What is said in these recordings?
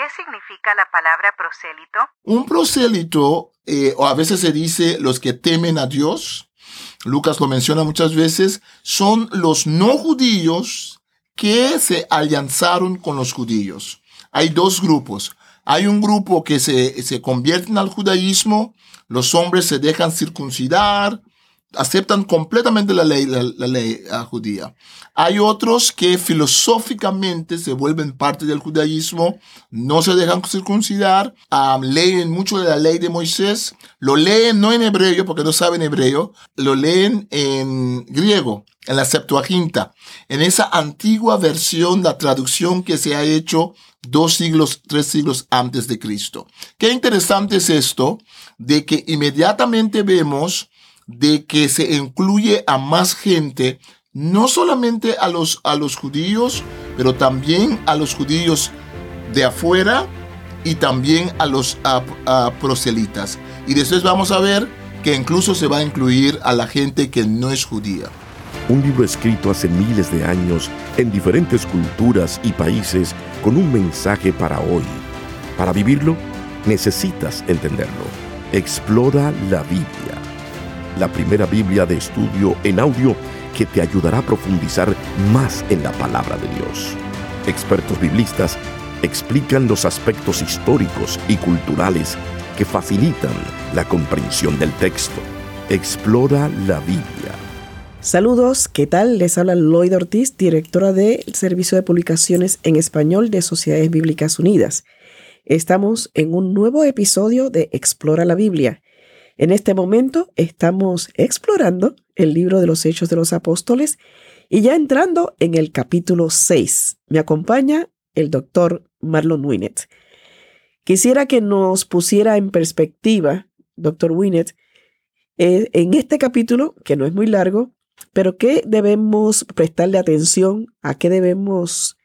¿Qué significa la palabra prosélito? Un prosélito, eh, o a veces se dice los que temen a Dios, Lucas lo menciona muchas veces, son los no judíos que se alianzaron con los judíos. Hay dos grupos. Hay un grupo que se, se convierten al judaísmo, los hombres se dejan circuncidar, aceptan completamente la ley, la, ley ah, judía. Hay otros que filosóficamente se vuelven parte del judaísmo, no se dejan circuncidar, leen mucho de la ley de Moisés, lo leen no en hebreo porque no saben hebreo, lo leen en griego, en la Septuaginta, en esa antigua versión, la traducción que se ha hecho dos siglos, tres siglos antes de Cristo. Qué interesante es esto, de que inmediatamente vemos de que se incluye a más gente, no solamente a los, a los judíos, pero también a los judíos de afuera y también a los proselitas. Y después vamos a ver que incluso se va a incluir a la gente que no es judía. Un libro escrito hace miles de años en diferentes culturas y países con un mensaje para hoy. Para vivirlo, necesitas entenderlo. Explora la Biblia la primera Biblia de estudio en audio que te ayudará a profundizar más en la palabra de Dios. Expertos biblistas explican los aspectos históricos y culturales que facilitan la comprensión del texto. Explora la Biblia. Saludos, ¿qué tal? Les habla Lloyd Ortiz, directora del Servicio de Publicaciones en Español de Sociedades Bíblicas Unidas. Estamos en un nuevo episodio de Explora la Biblia en este momento estamos explorando el libro de los Hechos de los Apóstoles y ya entrando en el capítulo 6. Me acompaña el doctor Marlon Winnet. Quisiera que nos pusiera en perspectiva, doctor Winnet, eh, en este capítulo, que no es muy largo, pero qué debemos prestarle atención, a qué debemos,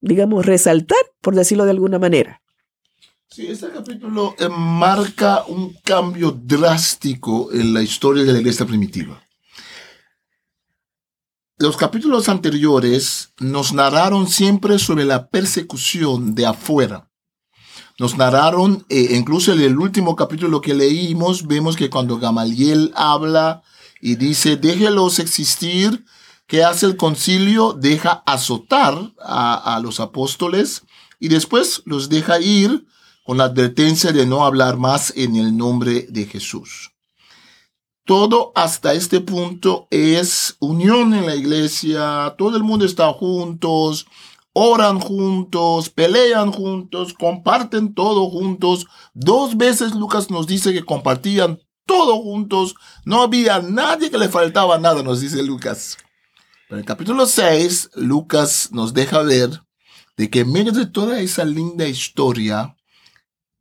digamos, resaltar, por decirlo de alguna manera. Sí, este capítulo marca un cambio drástico en la historia de la iglesia primitiva. Los capítulos anteriores nos narraron siempre sobre la persecución de afuera. Nos narraron, eh, incluso en el último capítulo que leímos, vemos que cuando Gamaliel habla y dice, déjelos existir, ¿qué hace el concilio? Deja azotar a, a los apóstoles y después los deja ir con la advertencia de no hablar más en el nombre de Jesús. Todo hasta este punto es unión en la iglesia, todo el mundo está juntos, oran juntos, pelean juntos, comparten todo juntos. Dos veces Lucas nos dice que compartían todo juntos, no había nadie que le faltaba nada, nos dice Lucas. en el capítulo 6, Lucas nos deja ver de que en medio de toda esa linda historia,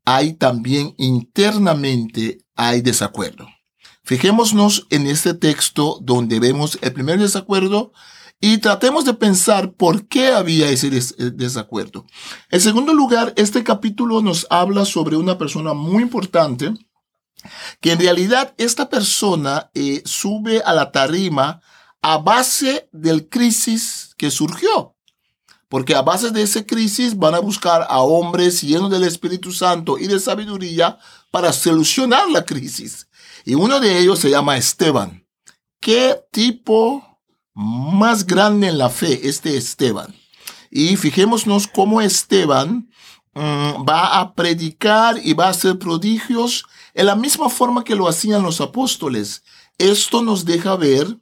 hay también internamente hay desacuerdo. Fijémonos en este texto donde vemos el primer desacuerdo y tratemos de pensar por qué había ese desacuerdo. En segundo lugar, este capítulo nos habla sobre una persona muy importante que en realidad esta persona eh, sube a la tarima a base del crisis que surgió porque a base de esa crisis van a buscar a hombres llenos del Espíritu Santo y de sabiduría para solucionar la crisis. Y uno de ellos se llama Esteban. ¿Qué tipo más grande en la fe este Esteban? Y fijémonos cómo Esteban mm, va a predicar y va a hacer prodigios en la misma forma que lo hacían los apóstoles. Esto nos deja ver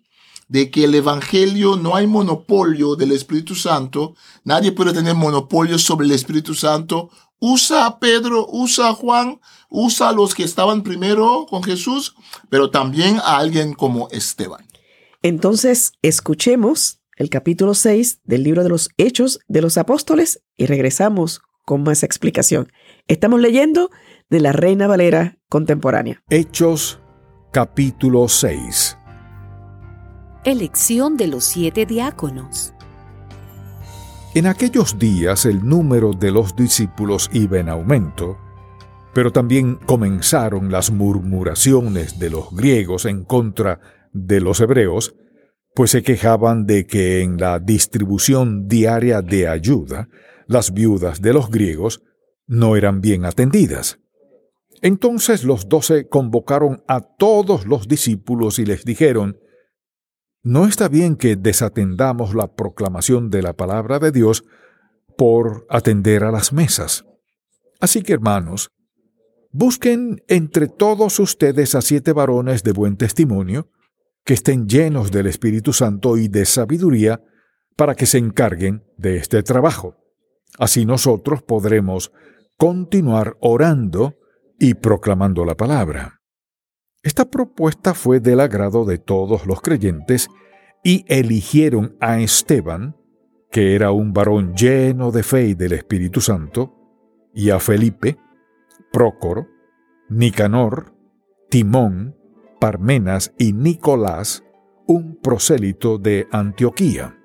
de que el Evangelio no hay monopolio del Espíritu Santo, nadie puede tener monopolio sobre el Espíritu Santo. Usa a Pedro, usa a Juan, usa a los que estaban primero con Jesús, pero también a alguien como Esteban. Entonces, escuchemos el capítulo 6 del libro de los Hechos de los Apóstoles y regresamos con más explicación. Estamos leyendo de la Reina Valera contemporánea. Hechos capítulo 6 Elección de los siete diáconos. En aquellos días el número de los discípulos iba en aumento, pero también comenzaron las murmuraciones de los griegos en contra de los hebreos, pues se quejaban de que en la distribución diaria de ayuda, las viudas de los griegos no eran bien atendidas. Entonces los doce convocaron a todos los discípulos y les dijeron, No está bien que desatendamos la proclamación de la palabra de Dios por atender a las mesas. Así que, hermanos, busquen entre todos ustedes a siete varones de buen testimonio, que estén llenos del Espíritu Santo y de sabiduría, para que se encarguen de este trabajo. Así nosotros podremos continuar orando y proclamando la palabra. Esta propuesta fue del agrado de todos los creyentes y eligieron a Esteban, que era un varón lleno de fe y del Espíritu Santo, y a Felipe, Prócoro, Nicanor, Timón, Parmenas y Nicolás, un prosélito de Antioquía.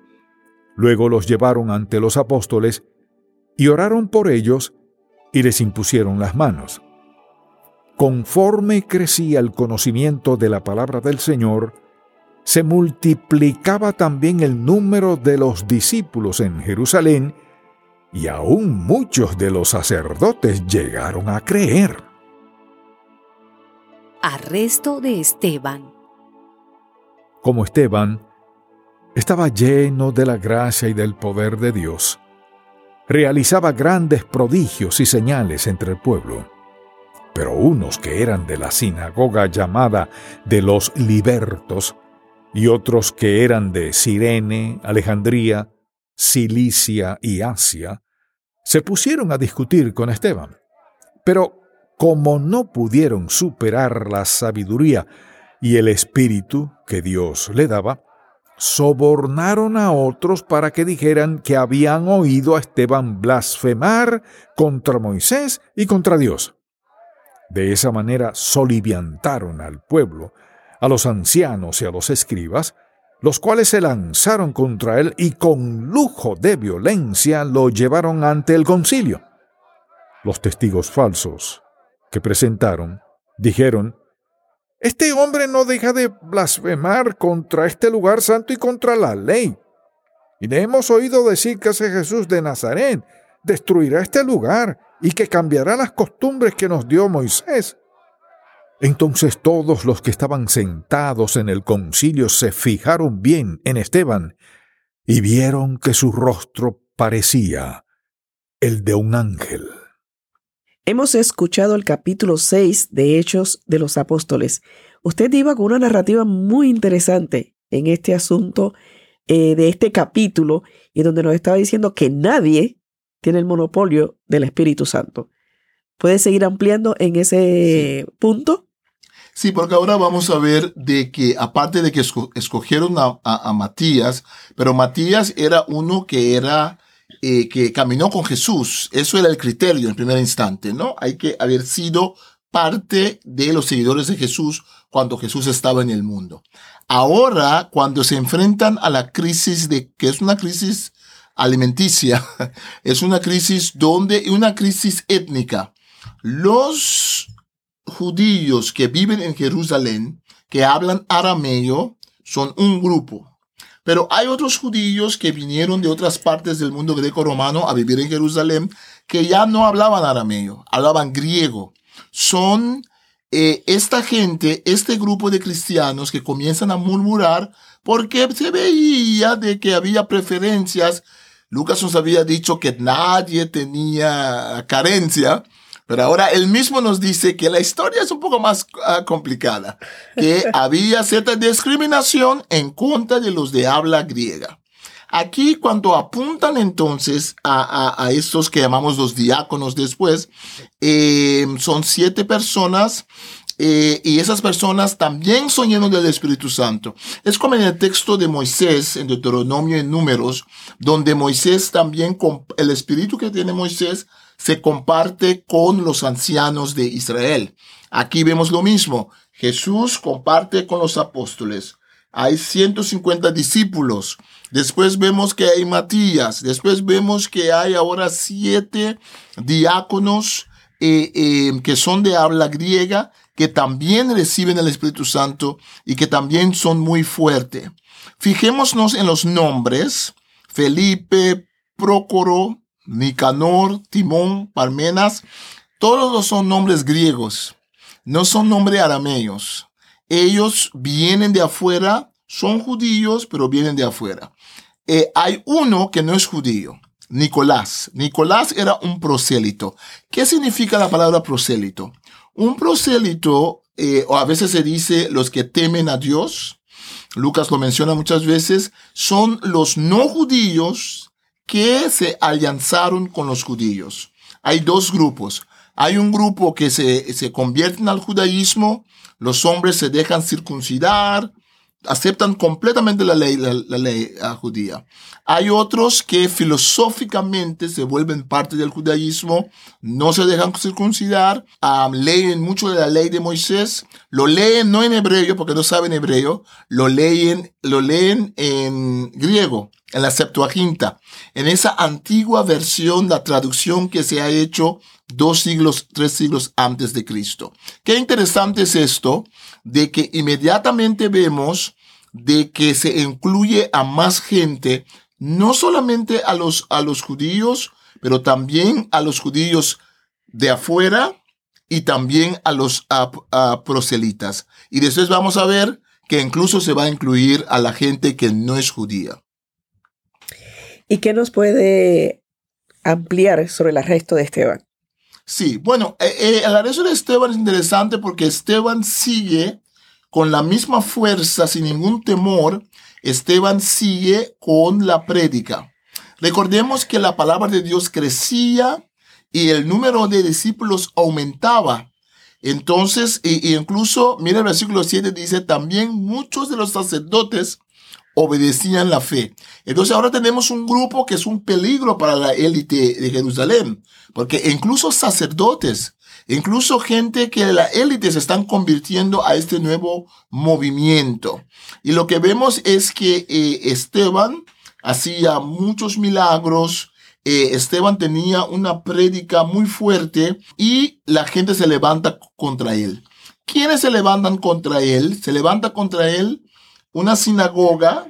Luego los llevaron ante los apóstoles y oraron por ellos y les impusieron las manos. Conforme crecía el conocimiento de la palabra del Señor, se multiplicaba también el número de los discípulos en Jerusalén, y aún muchos de los sacerdotes llegaron a creer. Arresto de Esteban. Como Esteban, estaba lleno de la gracia y del poder de Dios. Realizaba grandes prodigios y señales entre el pueblo pero unos que eran de la sinagoga llamada de los libertos, y otros que eran de Sirene, Alejandría, Cilicia y Asia, se pusieron a discutir con Esteban. Pero como no pudieron superar la sabiduría y el espíritu que Dios le daba, sobornaron a otros para que dijeran que habían oído a Esteban blasfemar contra Moisés y contra Dios. De esa manera soliviantaron al pueblo, a los ancianos y a los escribas, los cuales se lanzaron contra él y con lujo de violencia lo llevaron ante el concilio. Los testigos falsos que presentaron dijeron, Este hombre no deja de blasfemar contra este lugar santo y contra la ley. Y le hemos oído decir que ese Jesús de Nazaret destruirá este lugar y que cambiará las costumbres que nos dio Moisés. Entonces todos los que estaban sentados en el concilio se fijaron bien en Esteban y vieron que su rostro parecía el de un ángel. Hemos escuchado el capítulo 6 de Hechos de los Apóstoles. Usted iba con una narrativa muy interesante en este asunto eh, de este capítulo y donde nos estaba diciendo que nadie tiene el monopolio del Espíritu Santo. ¿Puedes seguir ampliando en ese punto? Sí, porque ahora vamos a ver de que aparte de que escogieron a, Matías, pero Matías era uno que era eh, que caminó con Jesús. Eso era el criterio en primer instante, ¿no? Hay que haber sido parte de los seguidores de Jesús cuando Jesús estaba en el mundo. Ahora, cuando se enfrentan a la crisis de que es una crisis alimenticia, es una crisis donde, una crisis étnica. Los judíos que viven en Jerusalén, que hablan arameo, son un grupo. Pero hay otros judíos que vinieron de otras partes del mundo greco-romano a vivir en Jerusalén, que ya no hablaban arameo, hablaban griego. Son eh, esta gente, este grupo de cristianos que comienzan a murmurar porque se veía de que había preferencias Lucas nos había dicho que nadie tenía carencia, pero ahora él mismo nos dice que la historia es un poco más ah, complicada, que había cierta discriminación en contra de los de habla griega. Aquí cuando apuntan entonces a, estos que llamamos los diáconos después, eh, son siete personas eh, y esas personas también son llenos del Espíritu Santo. Es como en el texto de Moisés, en Deuteronomio y Números, donde Moisés también, el Espíritu que tiene Moisés, se comparte con los ancianos de Israel. Aquí vemos lo mismo. Jesús comparte con los apóstoles. Hay 150 discípulos. Después vemos que hay Matías. Después vemos que hay ahora siete diáconos eh, eh, que son de habla griega que también reciben el Espíritu Santo y que también son muy fuertes. Fijémonos en los nombres. Felipe, Prócoro, Nicanor, Timón, Parmenas, todos son nombres griegos, no son nombres arameos. Ellos vienen de afuera, son judíos, pero vienen de afuera. Eh, hay uno que no es judío, Nicolás. Nicolás era un prosélito. ¿Qué significa la palabra prosélito? Un prosélito, eh, o a veces se dice los que temen a Dios, Lucas lo menciona muchas veces, son los no judíos que se alianzaron con los judíos. Hay dos grupos. Hay un grupo que se, se convierten al judaísmo, los hombres se dejan circuncidar, aceptan completamente la ley, la, ley ah, judía. Hay otros que filosóficamente se vuelven parte del judaísmo, no se dejan circuncidar, ah, leen mucho de la ley de Moisés, lo leen no en hebreo porque no saben hebreo, lo leen, lo leen en griego, en la Septuaginta, en esa antigua versión, la traducción que se ha hecho dos siglos, tres siglos antes de Cristo. Qué interesante es esto, de que inmediatamente vemos de que se incluye a más gente, no solamente a los, a los judíos, pero también a los judíos de afuera y también a los proselitas. Y después vamos a ver que incluso se va a incluir a la gente que no es judía. ¿Y qué nos puede ampliar sobre el arresto de Esteban? Sí, bueno, eh, eh, el arresto de Esteban es interesante porque Esteban sigue con la misma fuerza, sin ningún temor. Esteban sigue con la prédica. Recordemos que la palabra de Dios crecía y el número de discípulos aumentaba. Entonces, incluso, mira el versículo 7, dice, también muchos de los sacerdotes obedecían la fe. Entonces ahora tenemos un grupo que es un peligro para la élite de Jerusalén, porque incluso sacerdotes, incluso gente que la élite se están convirtiendo a este nuevo movimiento. Y lo que vemos es que eh, Esteban hacía muchos milagros, eh, Esteban tenía una prédica muy fuerte y la gente se levanta contra él. ¿Quiénes se levantan contra él? Se levanta contra él una sinagoga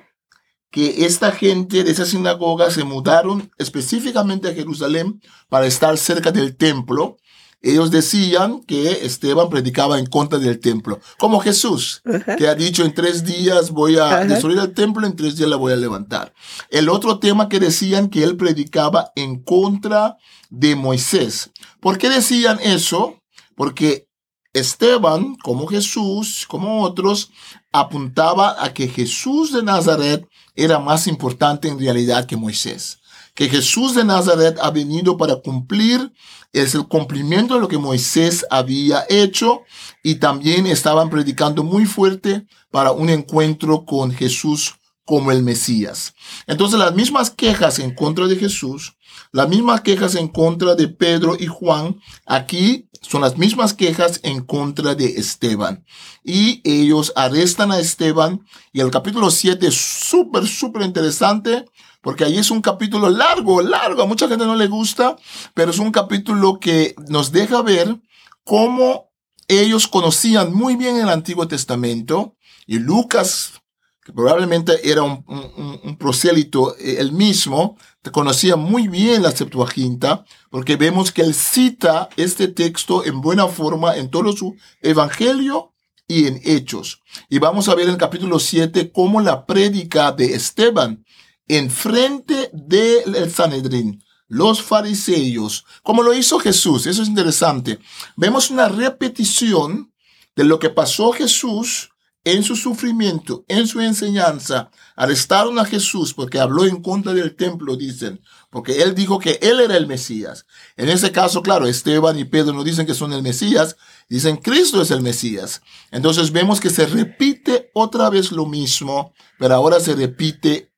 que esta gente de esa sinagoga se mudaron específicamente a Jerusalén para estar cerca del templo. Ellos decían que Esteban predicaba en contra del templo, como Jesús, que ha dicho en tres días voy a destruir el templo, en tres días la voy a levantar. El otro tema que decían que él predicaba en contra de Moisés. ¿Por qué decían eso? Porque Esteban, como Jesús, como otros, apuntaba a que Jesús de Nazaret era más importante en realidad que Moisés. Que Jesús de Nazaret ha venido para cumplir, es el cumplimiento de lo que Moisés había hecho y también estaban predicando muy fuerte para un encuentro con Jesús como el Mesías. Entonces las mismas quejas en contra de Jesús, las mismas quejas en contra de Pedro y Juan, aquí son las mismas quejas en contra de Esteban. Y ellos arrestan a Esteban y el capítulo 7 es súper, súper interesante porque ahí es un capítulo largo, largo, a mucha gente no le gusta, pero es un capítulo que nos deja ver cómo ellos conocían muy bien el Antiguo Testamento y Lucas que probablemente era un, prosélito eh, él mismo, conocía muy bien la Septuaginta, porque vemos que él cita este texto en buena forma en todo su evangelio y en hechos. Y vamos a ver en el capítulo 7 cómo la prédica de Esteban en frente del Sanedrín, los fariseos, como lo hizo Jesús, eso es interesante. Vemos una repetición de lo que pasó Jesús en su sufrimiento, en su enseñanza, arrestaron a Jesús porque habló en contra del templo, dicen, porque él dijo que él era el Mesías. En ese caso, claro, Esteban y Pedro no dicen que son el Mesías, dicen Cristo es el Mesías. Entonces vemos que se repite otra vez lo mismo, pero ahora se repite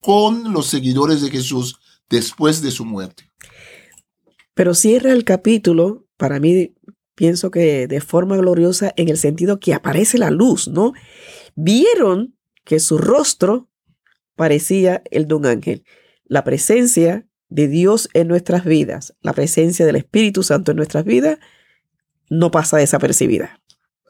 con los seguidores de Jesús después de su muerte. Pero cierra el capítulo, para mí pienso que de forma gloriosa en el sentido que aparece la luz, ¿no? Vieron que su rostro parecía el de un ángel. La presencia de Dios en nuestras vidas, la presencia del Espíritu Santo en nuestras vidas, no pasa desapercibida.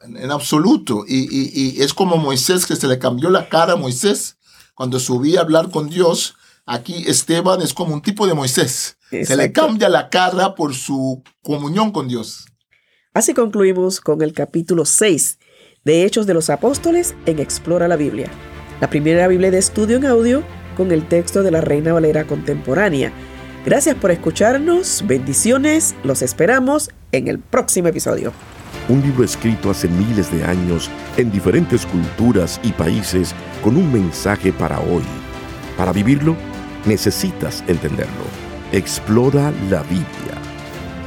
En, absoluto. Y, y, es como Moisés, que se le cambió la cara a Moisés cuando subía a hablar con Dios. Aquí Esteban es como un tipo de Moisés. Se le Exacto. cambia la cara por su comunión con Dios. Así concluimos con el capítulo 6 de Hechos de los Apóstoles en Explora la Biblia, la primera Biblia de estudio en audio con el texto de la Reina Valera contemporánea. Gracias por escucharnos, bendiciones, los esperamos en el próximo episodio. Un libro escrito hace miles de años en diferentes culturas y países con un mensaje para hoy. Para vivirlo, necesitas entenderlo. Explora la Biblia.